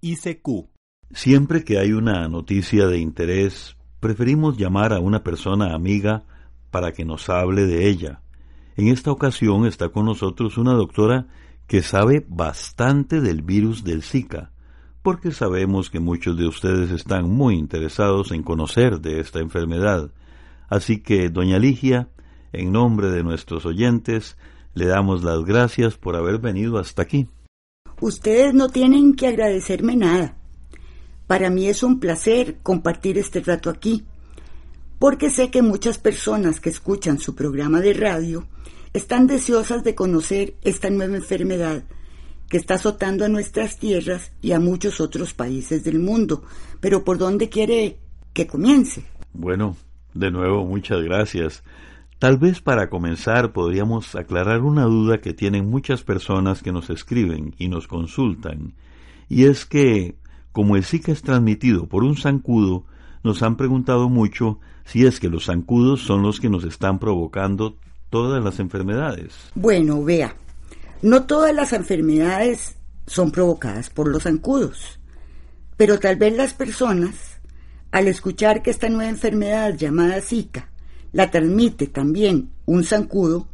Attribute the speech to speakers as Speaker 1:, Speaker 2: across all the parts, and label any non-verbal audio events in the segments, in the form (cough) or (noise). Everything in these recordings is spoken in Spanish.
Speaker 1: ICQ.
Speaker 2: Siempre que hay una noticia de interés, preferimos llamar a una persona amiga para que nos hable de ella. En esta ocasión está con nosotros una doctora que sabe bastante del virus del Zika, porque sabemos que muchos de ustedes están muy interesados en conocer de esta enfermedad. Así que, doña Ligia, en nombre de nuestros oyentes, le damos las gracias por haber venido hasta aquí.
Speaker 3: Ustedes no tienen que agradecerme nada. Para mí es un placer compartir este rato aquí, porque sé que muchas personas que escuchan su programa de radio están deseosas de conocer esta nueva enfermedad que está azotando a nuestras tierras y a muchos otros países del mundo. Pero ¿por dónde quiere que comience?
Speaker 2: Bueno, de nuevo, muchas gracias. Tal vez para comenzar podríamos aclarar una duda que tienen muchas personas que nos escriben y nos consultan, y es que, como el Zika es transmitido por un zancudo, nos han preguntado mucho si es que los zancudos son los que nos están provocando todas las enfermedades.
Speaker 3: Bueno, vea, no todas las enfermedades son provocadas por los zancudos, pero tal vez las personas al escuchar que esta nueva enfermedad llamada Zika la transmite también un zancudo,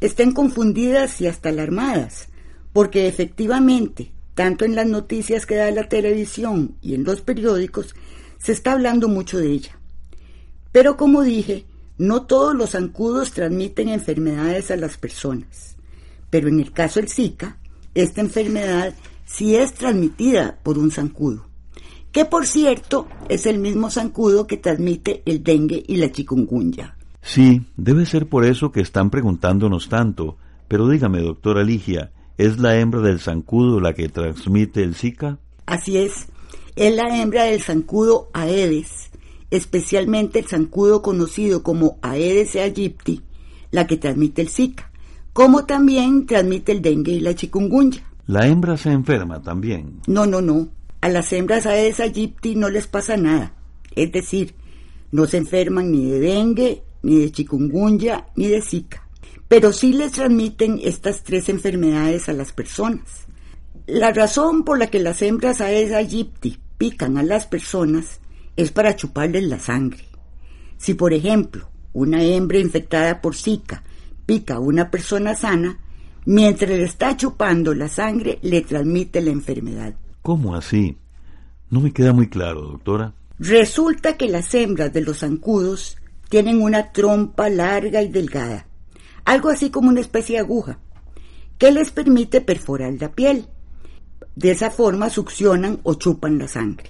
Speaker 3: estén confundidas y hasta alarmadas, porque efectivamente, tanto en las noticias que da la televisión y en los periódicos, se está hablando mucho de ella. Pero como dije, no todos los zancudos transmiten enfermedades a las personas. Pero en el caso del Zika, esta enfermedad sí es transmitida por un zancudo que por cierto es el mismo zancudo que transmite el dengue y la chikungunya.
Speaker 2: Sí, debe ser por eso que están preguntándonos tanto. Pero dígame, doctora Ligia, ¿es la hembra del zancudo la que transmite el Zika?
Speaker 3: Así es, es la hembra del zancudo Aedes, especialmente el zancudo conocido como Aedes aegypti, la que transmite el Zika, como también transmite el dengue y la chikungunya.
Speaker 2: ¿La hembra se enferma también?
Speaker 3: No, no, no. A las hembras Aedes aegypti no les pasa nada, es decir, no se enferman ni de dengue, ni de chikungunya, ni de zika, pero sí les transmiten estas tres enfermedades a las personas. La razón por la que las hembras Aedes aegypti pican a las personas es para chuparles la sangre. Si, por ejemplo, una hembra infectada por Zika pica a una persona sana, mientras le está chupando la sangre le transmite la enfermedad.
Speaker 2: ¿Cómo así? No me queda muy claro, doctora.
Speaker 3: Resulta que las hembras de los zancudos tienen una trompa larga y delgada, algo así como una especie de aguja, que les permite perforar la piel. De esa forma succionan o chupan la sangre.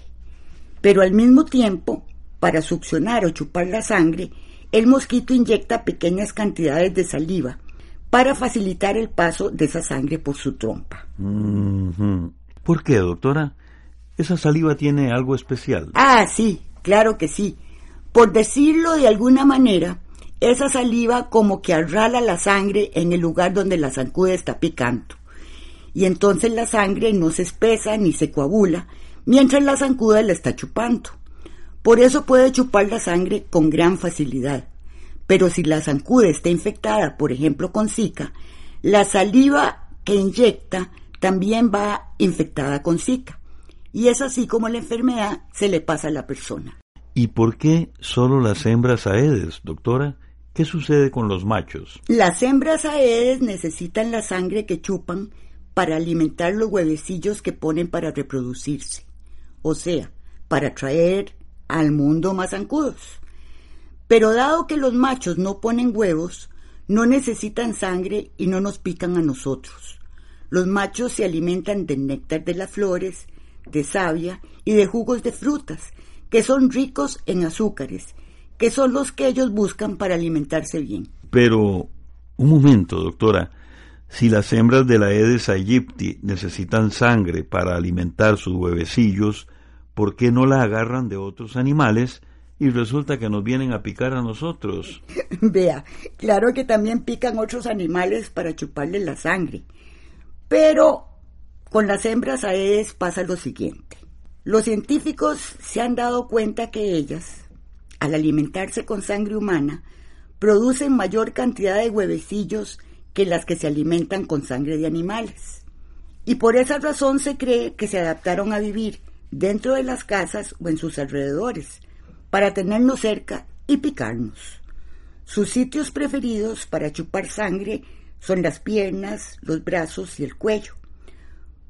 Speaker 3: Pero al mismo tiempo, para succionar o chupar la sangre, el mosquito inyecta pequeñas cantidades de saliva para facilitar el paso de esa sangre por su trompa.
Speaker 2: ¿Por qué, doctora? ¿Esa saliva tiene algo especial?
Speaker 3: Ah, sí, claro que sí. Por decirlo de alguna manera, esa saliva como que arrala la sangre en el lugar donde la zancuda está picando. Y entonces la sangre no se espesa ni se coagula, mientras la zancuda la está chupando. Por eso puede chupar la sangre con gran facilidad. Pero si la zancuda está infectada, por ejemplo con Zika, la saliva que inyecta también va infectada con Zika. Y es así como la enfermedad se le pasa a la persona.
Speaker 2: ¿Y por qué solo las hembras aedes, doctora? ¿Qué sucede con los machos?
Speaker 3: Las hembras aedes necesitan la sangre que chupan para alimentar los huevecillos que ponen para reproducirse. O sea, para traer al mundo más zancudos. Pero dado que los machos no ponen huevos, no necesitan sangre y no nos pican a nosotros. Los machos se alimentan del néctar de las flores, de savia y de jugos de frutas, que son ricos en azúcares, que son los que ellos buscan para alimentarse bien.
Speaker 2: Pero, un momento, doctora. Si las hembras de la Aedes aegypti necesitan sangre para alimentar sus huevecillos, ¿por qué no la agarran de otros animales y resulta que nos vienen a picar a nosotros? (laughs)
Speaker 3: Vea, claro que también pican otros animales para chuparles la sangre, pero con las hembras Aedes pasa lo siguiente. Los científicos se han dado cuenta que ellas, al alimentarse con sangre humana, producen mayor cantidad de huevecillos que las que se alimentan con sangre de animales. Y por esa razón se cree que se adaptaron a vivir dentro de las casas o en sus alrededores, para tenernos cerca y picarnos. Sus sitios preferidos para chupar sangre son las piernas, los brazos y el cuello.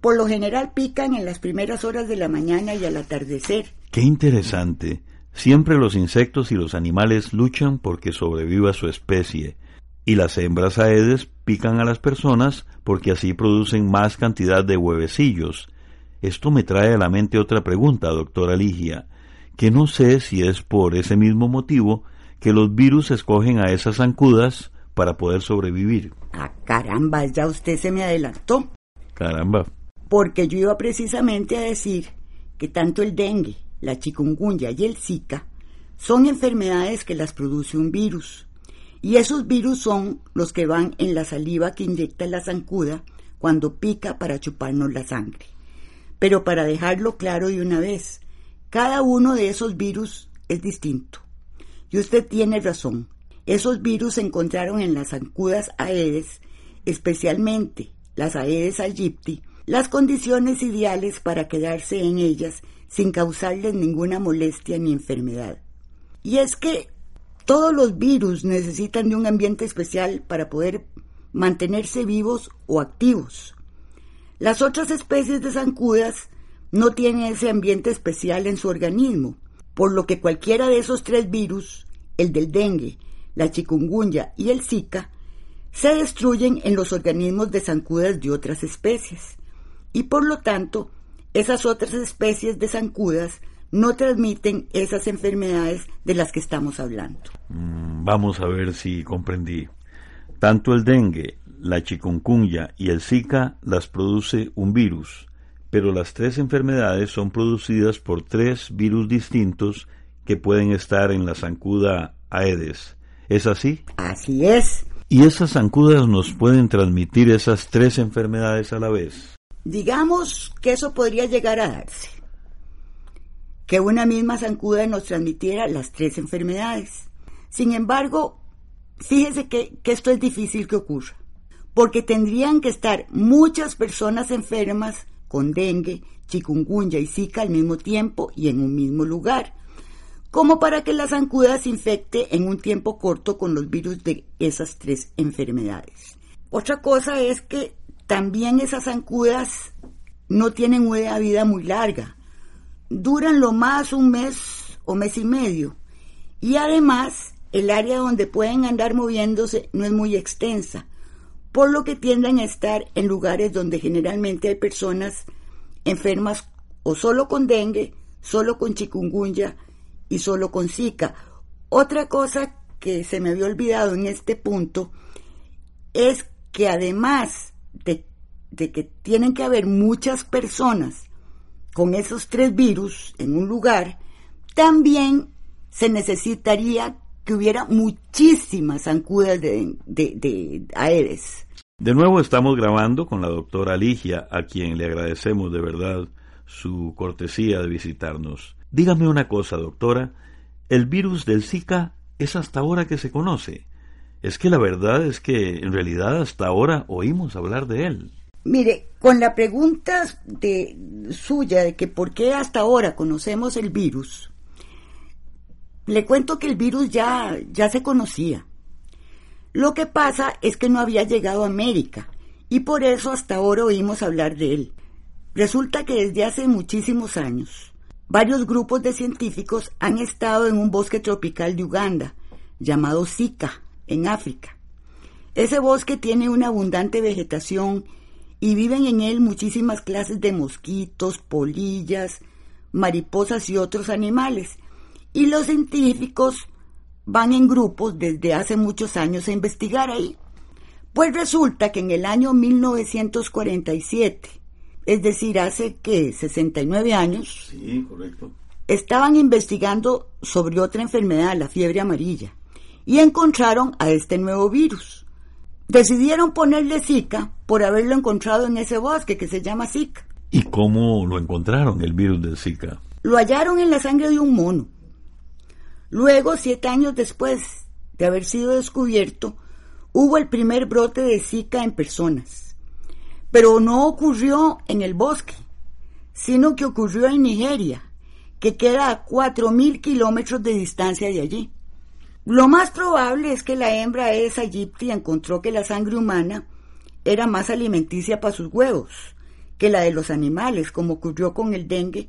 Speaker 3: Por lo general pican en las primeras horas de la mañana y al atardecer.
Speaker 2: Qué interesante. Siempre los insectos y los animales luchan porque sobreviva su especie, y las hembras aedes pican a las personas porque así producen más cantidad de huevecillos. Esto me trae a la mente otra pregunta, doctora Ligia, que no sé si es por ese mismo motivo que los virus escogen a esas zancudas para poder sobrevivir.
Speaker 3: Ah, caramba, ya usted se me adelantó.
Speaker 2: Caramba.
Speaker 3: Porque yo iba precisamente a decir que tanto el dengue, la chikungunya y el zika son enfermedades que las produce un virus. Y esos virus son los que van en la saliva que inyecta la zancuda cuando pica para chuparnos la sangre. Pero para dejarlo claro de una vez, cada uno de esos virus es distinto. Y usted tiene razón. Esos virus se encontraron en las zancudas Aedes, especialmente las Aedes aegypti, las condiciones ideales para quedarse en ellas sin causarles ninguna molestia ni enfermedad. Y es que todos los virus necesitan de un ambiente especial para poder mantenerse vivos o activos. Las otras especies de zancudas no tienen ese ambiente especial en su organismo, por lo que cualquiera de esos tres virus, el del dengue, la chikungunya y el zika, se destruyen en los organismos de zancudas de otras especies. Y por lo tanto, esas otras especies de zancudas no transmiten esas enfermedades de las que estamos hablando.
Speaker 2: Mm, vamos a ver si comprendí. Tanto el dengue, la chikungunya y el zika las produce un virus, pero las tres enfermedades son producidas por tres virus distintos que pueden estar en la zancuda Aedes. ¿Es así?
Speaker 3: Así es.
Speaker 2: ¿Y esas zancudas nos pueden transmitir esas tres enfermedades a la vez?
Speaker 3: Digamos que eso podría llegar a darse que una misma zancuda nos transmitiera las tres enfermedades. Sin embargo, fíjese que, esto es difícil que ocurra, porque tendrían que estar muchas personas enfermas con dengue, chikungunya y zika al mismo tiempo y en un mismo lugar, como para que la zancuda se infecte en un tiempo corto con los virus de esas tres enfermedades. Otra cosa es que también esas zancudas no tienen una vida muy larga, duran lo más un mes o mes y medio. Y además, el área donde pueden andar moviéndose no es muy extensa, por lo que tienden a estar en lugares donde generalmente hay personas enfermas o solo con dengue, solo con chikungunya y solo con zika. Otra cosa que se me había olvidado en este punto es que además de, de que tienen que haber muchas personas con esos tres virus en un lugar, también se necesitaría que hubiera muchísimas zancudas de, de, Aedes.
Speaker 2: De nuevo estamos grabando con la doctora Ligia, a quien le agradecemos de verdad su cortesía de visitarnos. Dígame una cosa, doctora, el virus del Zika es hasta ahora que se conoce. Es que la verdad es que en realidad hasta ahora oímos hablar de él.
Speaker 3: Mire, con la pregunta de, suya de que por qué hasta ahora conocemos el virus, le cuento que el virus ya, ya se conocía. Lo que pasa es que no había llegado a América y por eso hasta ahora oímos hablar de él. Resulta que desde hace muchísimos años, varios grupos de científicos han estado en un bosque tropical de Uganda, llamado Zika, en África. Ese bosque tiene una abundante vegetación y viven en él muchísimas clases de mosquitos, polillas, mariposas y otros animales. Y los científicos van en grupos desde hace muchos años a investigar ahí Pues resulta que en el año 1947, es decir, hace que 69 años,
Speaker 2: Sí, correcto.
Speaker 3: estaban investigando sobre otra enfermedad, la fiebre amarilla, y encontraron a este nuevo virus. Decidieron ponerle Zika por haberlo encontrado en ese bosque que se llama Zika.
Speaker 2: ¿Y cómo lo encontraron, el virus del Zika?
Speaker 3: Lo hallaron en la sangre de un mono. Luego, siete años después de haber sido descubierto, hubo el primer brote de Zika en personas. Pero no ocurrió en el bosque, sino que ocurrió en Nigeria, que queda a 4.000 kilómetros de distancia de allí. Lo más probable es que la hembra esa Gypsy encontró que la sangre humana era más alimenticia para sus huevos que la de los animales, como ocurrió con el dengue,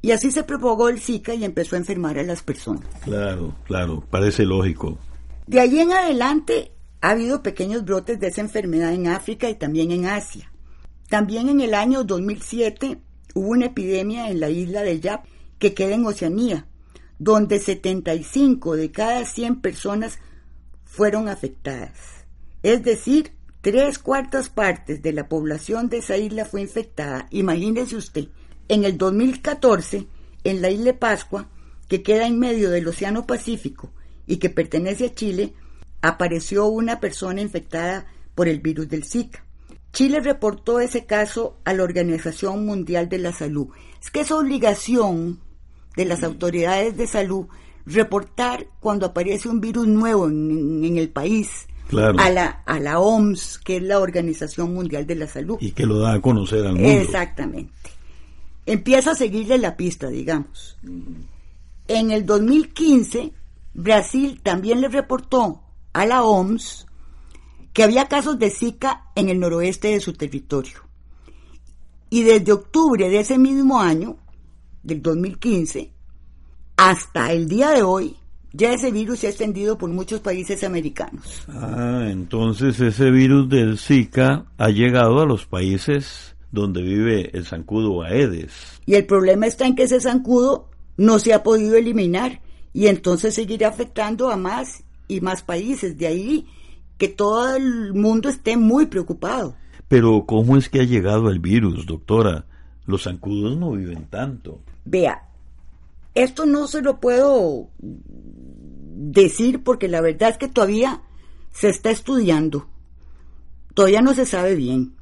Speaker 3: y así se propagó el Zika y empezó a enfermar a las personas.
Speaker 2: Claro, claro, parece lógico.
Speaker 3: De allí en adelante ha habido pequeños brotes de esa enfermedad en África y también en Asia. También en el año 2007 hubo una epidemia en la isla de Yap, que queda en Oceanía, donde 75 de cada 100 personas fueron afectadas. Es decir, tres cuartas partes de la población de esa isla fue infectada. Imagínese usted, en el 2014, en la isla de Pascua, que queda en medio del Océano Pacífico y que pertenece a Chile, apareció una persona infectada por el virus del Zika. Chile reportó ese caso a la Organización Mundial de la Salud. Es que es obligación de las autoridades de salud reportar cuando aparece un virus nuevo en, en el país
Speaker 2: Claro.
Speaker 3: a, la, a la OMS, que es la Organización Mundial de la Salud.
Speaker 2: Y que lo da a conocer al mundo.
Speaker 3: Exactamente. Empieza a seguirle la pista, digamos. En el 2015, Brasil también le reportó a la OMS que había casos de Zika en el noroeste de su territorio. Y desde octubre de ese mismo año, del 2015, hasta el día de hoy, ya ese virus se ha extendido por muchos países americanos.
Speaker 2: Ah, entonces ese virus del Zika ha llegado a los países donde vive el zancudo Aedes.
Speaker 3: Y el problema está en que ese zancudo no se ha podido eliminar y entonces seguirá afectando a más y más países. De ahí que todo el mundo esté muy preocupado.
Speaker 2: Pero ¿cómo es que ha llegado el virus, doctora? Los zancudos no viven tanto.
Speaker 3: Vea, esto no se lo puedo decir porque la verdad es que todavía se está estudiando. Todavía no se sabe bien.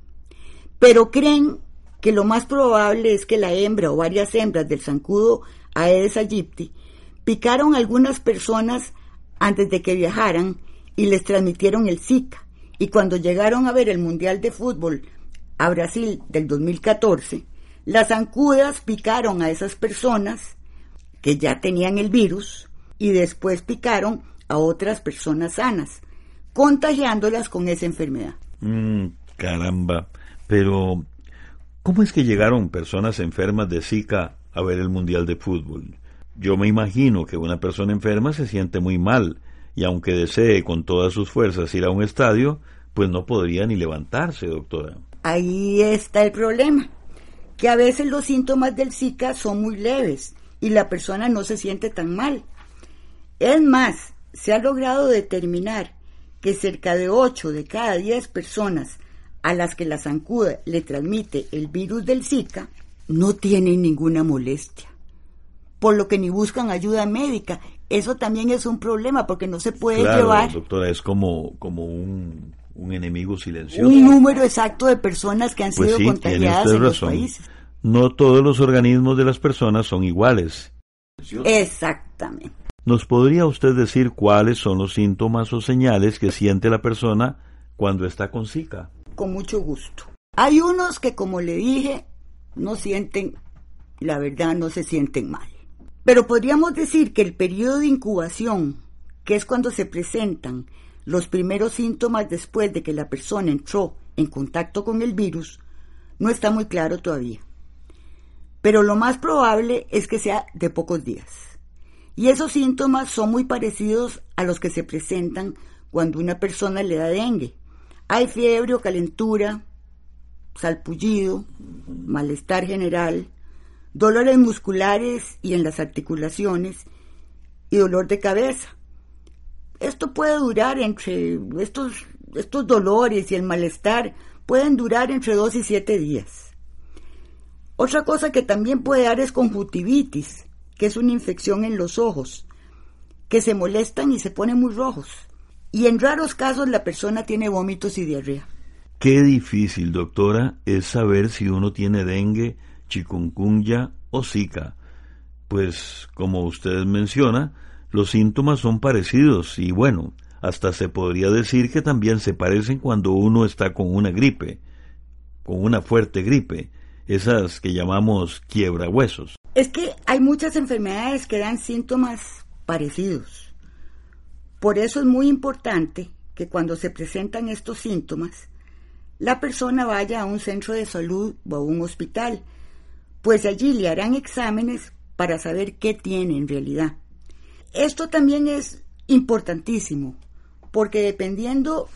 Speaker 3: Pero creen que lo más probable es que la hembra o varias hembras del zancudo Aedes aegypti picaron a algunas personas antes de que viajaran y les transmitieron el Zika. Y cuando llegaron a ver el Mundial de Fútbol a Brasil del 2014, las zancudas picaron a esas personas que ya tenían el virus y después picaron a otras personas sanas, contagiándolas con esa enfermedad.
Speaker 2: Mm, caramba. Pero, ¿cómo es que llegaron personas enfermas de Zika a ver el Mundial de Fútbol? Yo me imagino que una persona enferma se siente muy mal y aunque desee con todas sus fuerzas ir a un estadio, pues no podría ni levantarse, doctora.
Speaker 3: Ahí está el problema, que a veces los síntomas del Zika son muy leves y la persona no se siente tan mal. Es más, se ha logrado determinar que cerca de 8 de cada 10 personas a las que la zancuda le transmite el virus del Zika no tienen ninguna molestia, por lo que ni buscan ayuda médica. Eso también es un problema porque no se puede
Speaker 2: Claro,
Speaker 3: llevar
Speaker 2: doctora, es como, como un, un enemigo silencioso.
Speaker 3: un número exacto de personas que han
Speaker 2: Pues
Speaker 3: sido
Speaker 2: sí,
Speaker 3: contagiadas en los
Speaker 2: razón.
Speaker 3: países.
Speaker 2: No todos los organismos de las personas son iguales.
Speaker 3: Exactamente.
Speaker 2: ¿Nos podría usted decir cuáles son los síntomas o señales que siente la persona cuando está con Zika?
Speaker 3: Con mucho gusto. Hay unos que, como le dije, no sienten, la verdad, no se sienten mal. Pero podríamos decir que el periodo de incubación, que es cuando se presentan los primeros síntomas después de que la persona entró en contacto con el virus, no está muy claro todavía. Pero lo más probable es que sea de pocos días. Y esos síntomas son muy parecidos a los que se presentan cuando una persona le da dengue. Hay fiebre o calentura, salpullido, malestar general, dolores musculares y en las articulaciones y dolor de cabeza. Esto puede durar entre estos estos dolores y el malestar pueden durar entre dos y siete días. Otra cosa que también puede dar es conjuntivitis, que es una infección en los ojos, que se molestan y se ponen muy rojos. Y en raros casos la persona tiene vómitos y diarrea.
Speaker 2: Qué difícil, doctora, es saber si uno tiene dengue, chikungunya o zika. Pues, como usted menciona, los síntomas son parecidos y bueno, hasta se podría decir que también se parecen cuando uno está con una gripe, con una fuerte gripe, esas que llamamos quiebrahuesos.
Speaker 3: Es que hay muchas enfermedades que dan síntomas parecidos. Por eso es muy importante que cuando se presentan estos síntomas, la persona vaya a un centro de salud o a un hospital, pues allí le harán exámenes para saber qué tiene en realidad. Esto también es importantísimo, porque dependiendo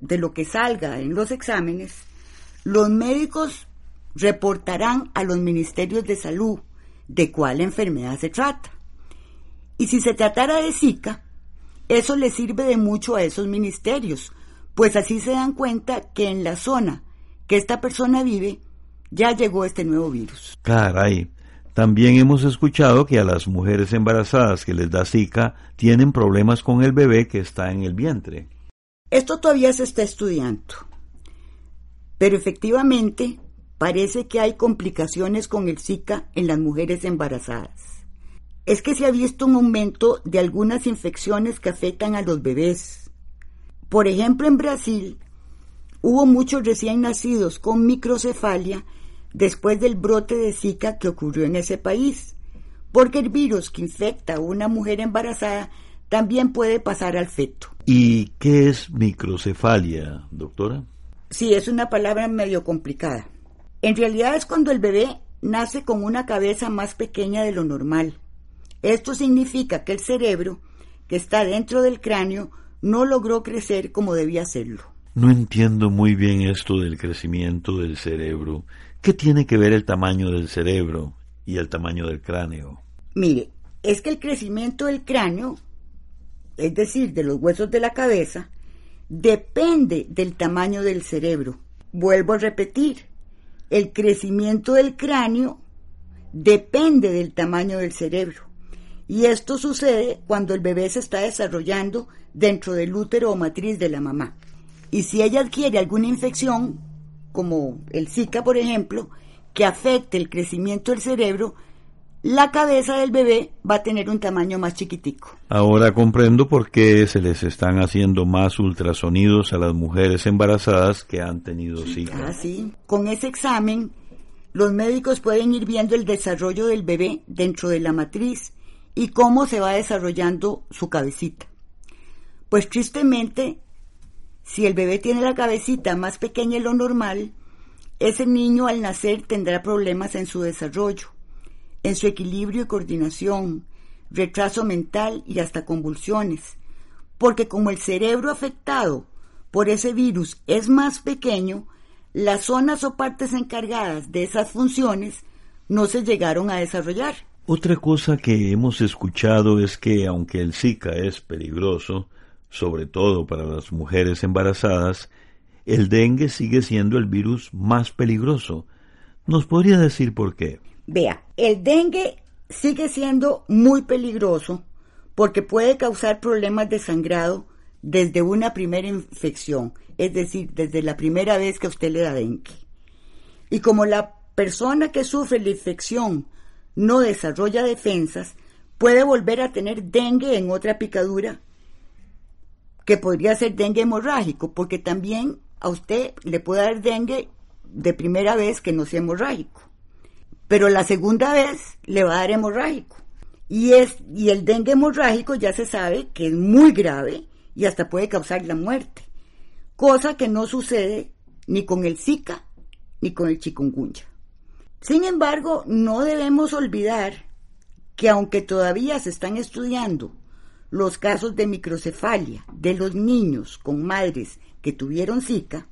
Speaker 3: de lo que salga en los exámenes, los médicos reportarán a los ministerios de salud de cuál enfermedad se trata. Y si se tratara de Zika, eso le sirve de mucho a esos ministerios, pues así se dan cuenta que en la zona que esta persona vive ya llegó este nuevo virus.
Speaker 2: Caray, también hemos escuchado que a las mujeres embarazadas que les da Zika tienen problemas con el bebé que está en el vientre.
Speaker 3: Esto todavía se está estudiando, pero efectivamente parece que hay complicaciones con el Zika en las mujeres embarazadas. Es que se ha visto un aumento de algunas infecciones que afectan a los bebés. Por ejemplo, en Brasil hubo muchos recién nacidos con microcefalia después del brote de Zika que ocurrió en ese país, porque el virus que infecta a una mujer embarazada también puede pasar al feto.
Speaker 2: ¿Y qué es microcefalia, doctora?
Speaker 3: Sí, es una palabra medio complicada. En realidad es cuando el bebé nace con una cabeza más pequeña de lo normal. Esto significa que el cerebro, que está dentro del cráneo, no logró crecer como debía hacerlo.
Speaker 2: No entiendo muy bien esto del crecimiento del cerebro. ¿Qué tiene que ver el tamaño del cerebro y el tamaño del cráneo?
Speaker 3: Mire, es que el crecimiento del cráneo, es decir, de los huesos de la cabeza, depende del tamaño del cerebro. Vuelvo a repetir, el crecimiento del cráneo depende del tamaño del cerebro. Y esto sucede cuando el bebé se está desarrollando dentro del útero o matriz de la mamá. Y si ella adquiere alguna infección, como el Zika, por ejemplo, que afecte el crecimiento del cerebro, la cabeza del bebé va a tener un tamaño más chiquitico.
Speaker 2: Ahora comprendo por qué se les están haciendo más ultrasonidos a las mujeres embarazadas que han tenido Zika.
Speaker 3: Ah, sí. Con ese examen, los médicos pueden ir viendo el desarrollo del bebé dentro de la matriz y cómo se va desarrollando su cabecita. Pues tristemente, si el bebé tiene la cabecita más pequeña de lo normal, ese niño al nacer tendrá problemas en su desarrollo, en su equilibrio y coordinación, retraso mental y hasta convulsiones, porque como el cerebro afectado por ese virus es más pequeño, las zonas o partes encargadas de esas funciones no se llegaron a desarrollar.
Speaker 2: Otra cosa que hemos escuchado es que aunque el Zika es peligroso, sobre todo para las mujeres embarazadas, el dengue sigue siendo el virus más peligroso. ¿Nos podría decir por qué?
Speaker 3: Vea, el dengue sigue siendo muy peligroso porque puede causar problemas de sangrado desde una primera infección, es decir, desde la primera vez que usted le da dengue. Y como la persona que sufre la infección no desarrolla defensas, puede volver a tener dengue en otra picadura que podría ser dengue hemorrágico, porque también a usted le puede dar dengue de primera vez que no sea hemorrágico. Pero la segunda vez le va a dar hemorrágico. Y, es, y el dengue hemorrágico ya se sabe que es muy grave y hasta puede causar la muerte. Cosa que no sucede ni con el Zika ni con el chikungunya. Sin embargo, no debemos olvidar que aunque todavía se están estudiando los casos de microcefalia de los niños con madres que tuvieron Zika,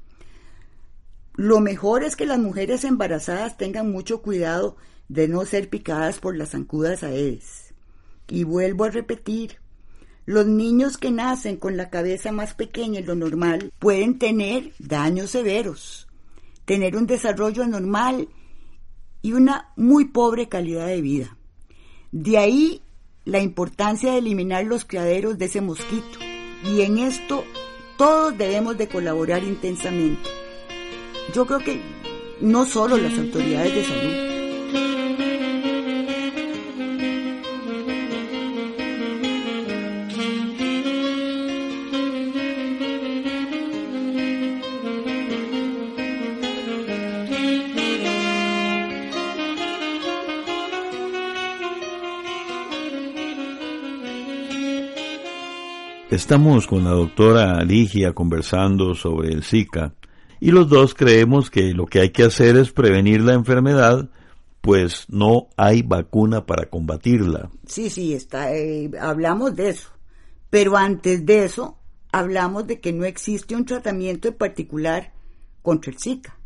Speaker 3: lo mejor es que las mujeres embarazadas tengan mucho cuidado de no ser picadas por las zancudas aedes. Y vuelvo a repetir, Los niños que nacen con la cabeza más pequeña de lo normal pueden tener daños severos, tener un desarrollo anormal y una muy pobre calidad de vida. De ahí la importancia de eliminar los criaderos de ese mosquito. Y en esto todos debemos de colaborar intensamente. Yo creo que no solo las autoridades de salud.
Speaker 2: Estamos con la doctora Ligia conversando sobre el Zika y los dos creemos que lo que hay que hacer es prevenir la enfermedad, pues no hay vacuna para combatirla.
Speaker 3: Sí, sí, está, eh, hablamos de eso. Pero antes de eso, hablamos de que no existe un tratamiento en particular contra el Zika.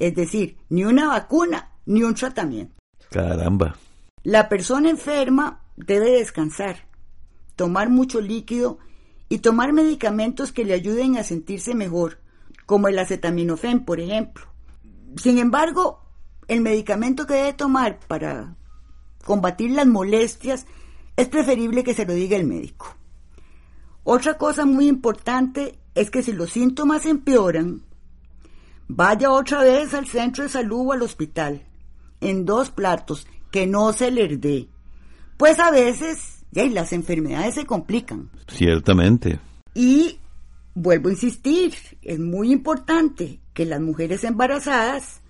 Speaker 3: Es decir, ni una vacuna ni un tratamiento.
Speaker 2: Caramba.
Speaker 3: La persona enferma debe descansar, tomar mucho líquido y tomar medicamentos que le ayuden a sentirse mejor, como el acetaminofén, por ejemplo. Sin embargo, el medicamento que debe tomar para combatir las molestias es preferible que se lo diga el médico. Otra cosa muy importante es que si los síntomas empeoran, vaya otra vez al centro de salud o al hospital, en dos platos, que no se le dé. Pues a veces y las enfermedades se complican.
Speaker 2: Ciertamente.
Speaker 3: Y vuelvo a insistir, es muy importante que las mujeres embarazadas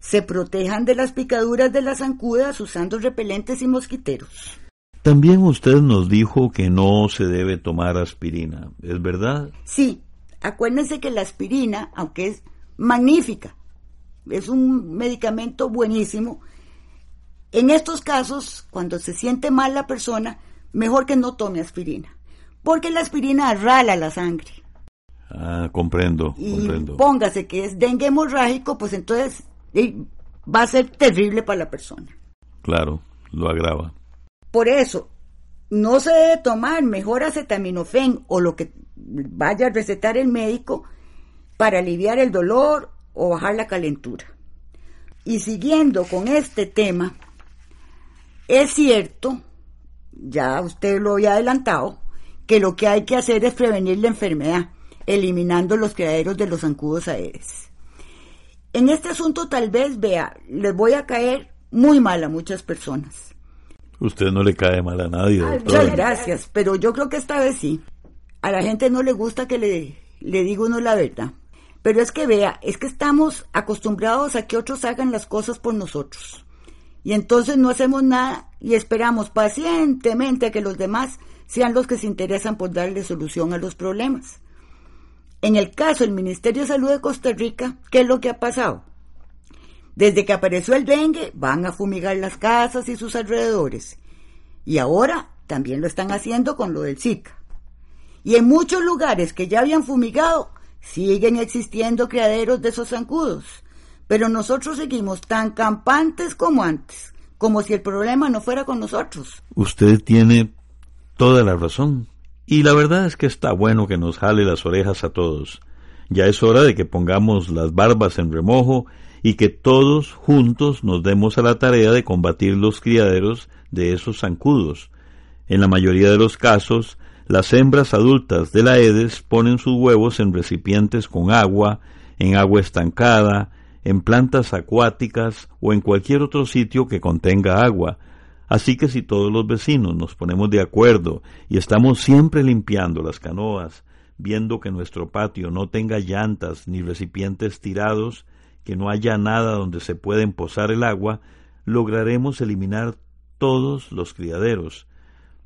Speaker 3: se protejan de las picaduras de las zancudas usando repelentes y mosquiteros.
Speaker 2: También usted nos dijo que no se debe tomar aspirina, ¿es verdad?
Speaker 3: Sí, acuérdense que la aspirina, aunque es magnífica, es un medicamento buenísimo, en estos casos, cuando se siente mal la persona, mejor que no tome aspirina, porque la aspirina rala la sangre.
Speaker 2: Ah, comprendo,
Speaker 3: y
Speaker 2: comprendo.
Speaker 3: Póngase que es dengue hemorrágico, pues entonces va a ser terrible para la persona.
Speaker 2: Claro, lo agrava.
Speaker 3: Por eso, no se debe tomar mejor acetaminofén o lo que vaya a recetar el médico para aliviar el dolor o bajar la calentura. Y siguiendo con este tema, es cierto ya usted lo había adelantado, que lo que hay que hacer es prevenir la enfermedad, eliminando los criaderos de los zancudos aéreos. En este asunto tal vez, vea, les voy a caer muy mal a muchas personas.
Speaker 2: Usted no le cae mal a nadie.
Speaker 3: muchas gracias, pero yo creo que esta vez sí. A la gente no le gusta que le, le diga uno la verdad. Pero es que vea, es que estamos acostumbrados a que otros hagan las cosas por nosotros. Y entonces no hacemos nada y esperamos pacientemente que los demás sean los que se interesan por darle solución a los problemas. En el caso del Ministerio de Salud de Costa Rica, ¿qué es lo que ha pasado? Desde que apareció el dengue, van a fumigar las casas y sus alrededores. Y ahora también lo están haciendo con lo del Zika. Y en muchos lugares que ya habían fumigado, siguen existiendo criaderos de esos zancudos. Pero nosotros seguimos tan campantes como antes, como si el problema no fuera con nosotros.
Speaker 2: Usted tiene toda la razón. Y la verdad es que está bueno que nos jale las orejas a todos. Ya es hora de que pongamos las barbas en remojo y que todos juntos nos demos a la tarea de combatir los criaderos de esos zancudos. En la mayoría de los casos, las hembras adultas de la Aedes ponen sus huevos en recipientes con agua, en agua estancada, en plantas acuáticas o en cualquier otro sitio que contenga agua. Así que si todos los vecinos nos ponemos de acuerdo y estamos siempre limpiando las canoas, viendo que nuestro patio no tenga llantas ni recipientes tirados, que no haya nada donde se pueden posar el agua, lograremos eliminar todos los criaderos.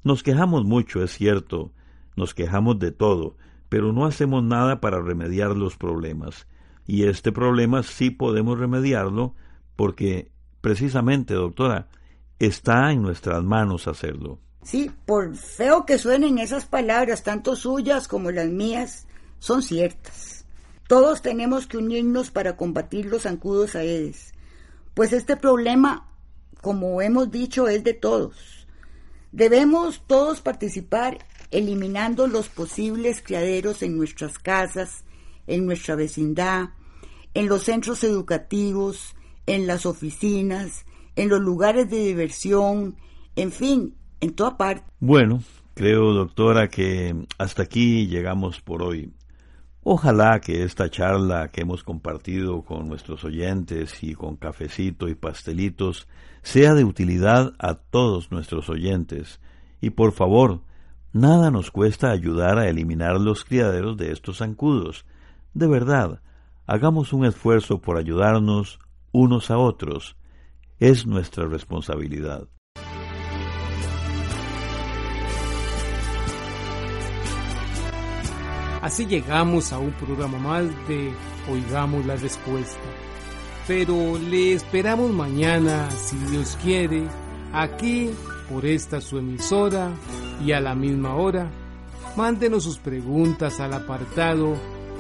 Speaker 2: Nos quejamos mucho, es cierto, nos quejamos de todo, pero no hacemos nada para remediar los problemas. Y este problema sí podemos remediarlo porque precisamente, doctora, está en nuestras manos hacerlo.
Speaker 3: Sí, por feo que suenen esas palabras, tanto suyas como las mías, son ciertas. Todos tenemos que unirnos para combatir los zancudos aedes, pues este problema, como hemos dicho, es de todos. Debemos todos participar eliminando los posibles criaderos en nuestras casas, en nuestra vecindad, en los centros educativos, en las oficinas, en los lugares de diversión, en fin, en toda parte.
Speaker 2: Bueno, creo, doctora, que hasta aquí llegamos por hoy. Ojalá que esta charla que hemos compartido con nuestros oyentes y con cafecito y pastelitos sea de utilidad a todos nuestros oyentes. Y por favor, nada nos cuesta ayudar a eliminar los criaderos de estos zancudos. De verdad, hagamos un esfuerzo por ayudarnos unos a otros. Es nuestra responsabilidad.
Speaker 4: Así llegamos a un programa más de Oigamos la Respuesta. Pero le esperamos mañana, si Dios quiere, aquí por esta su emisora y a la misma hora. Mándenos sus preguntas al apartado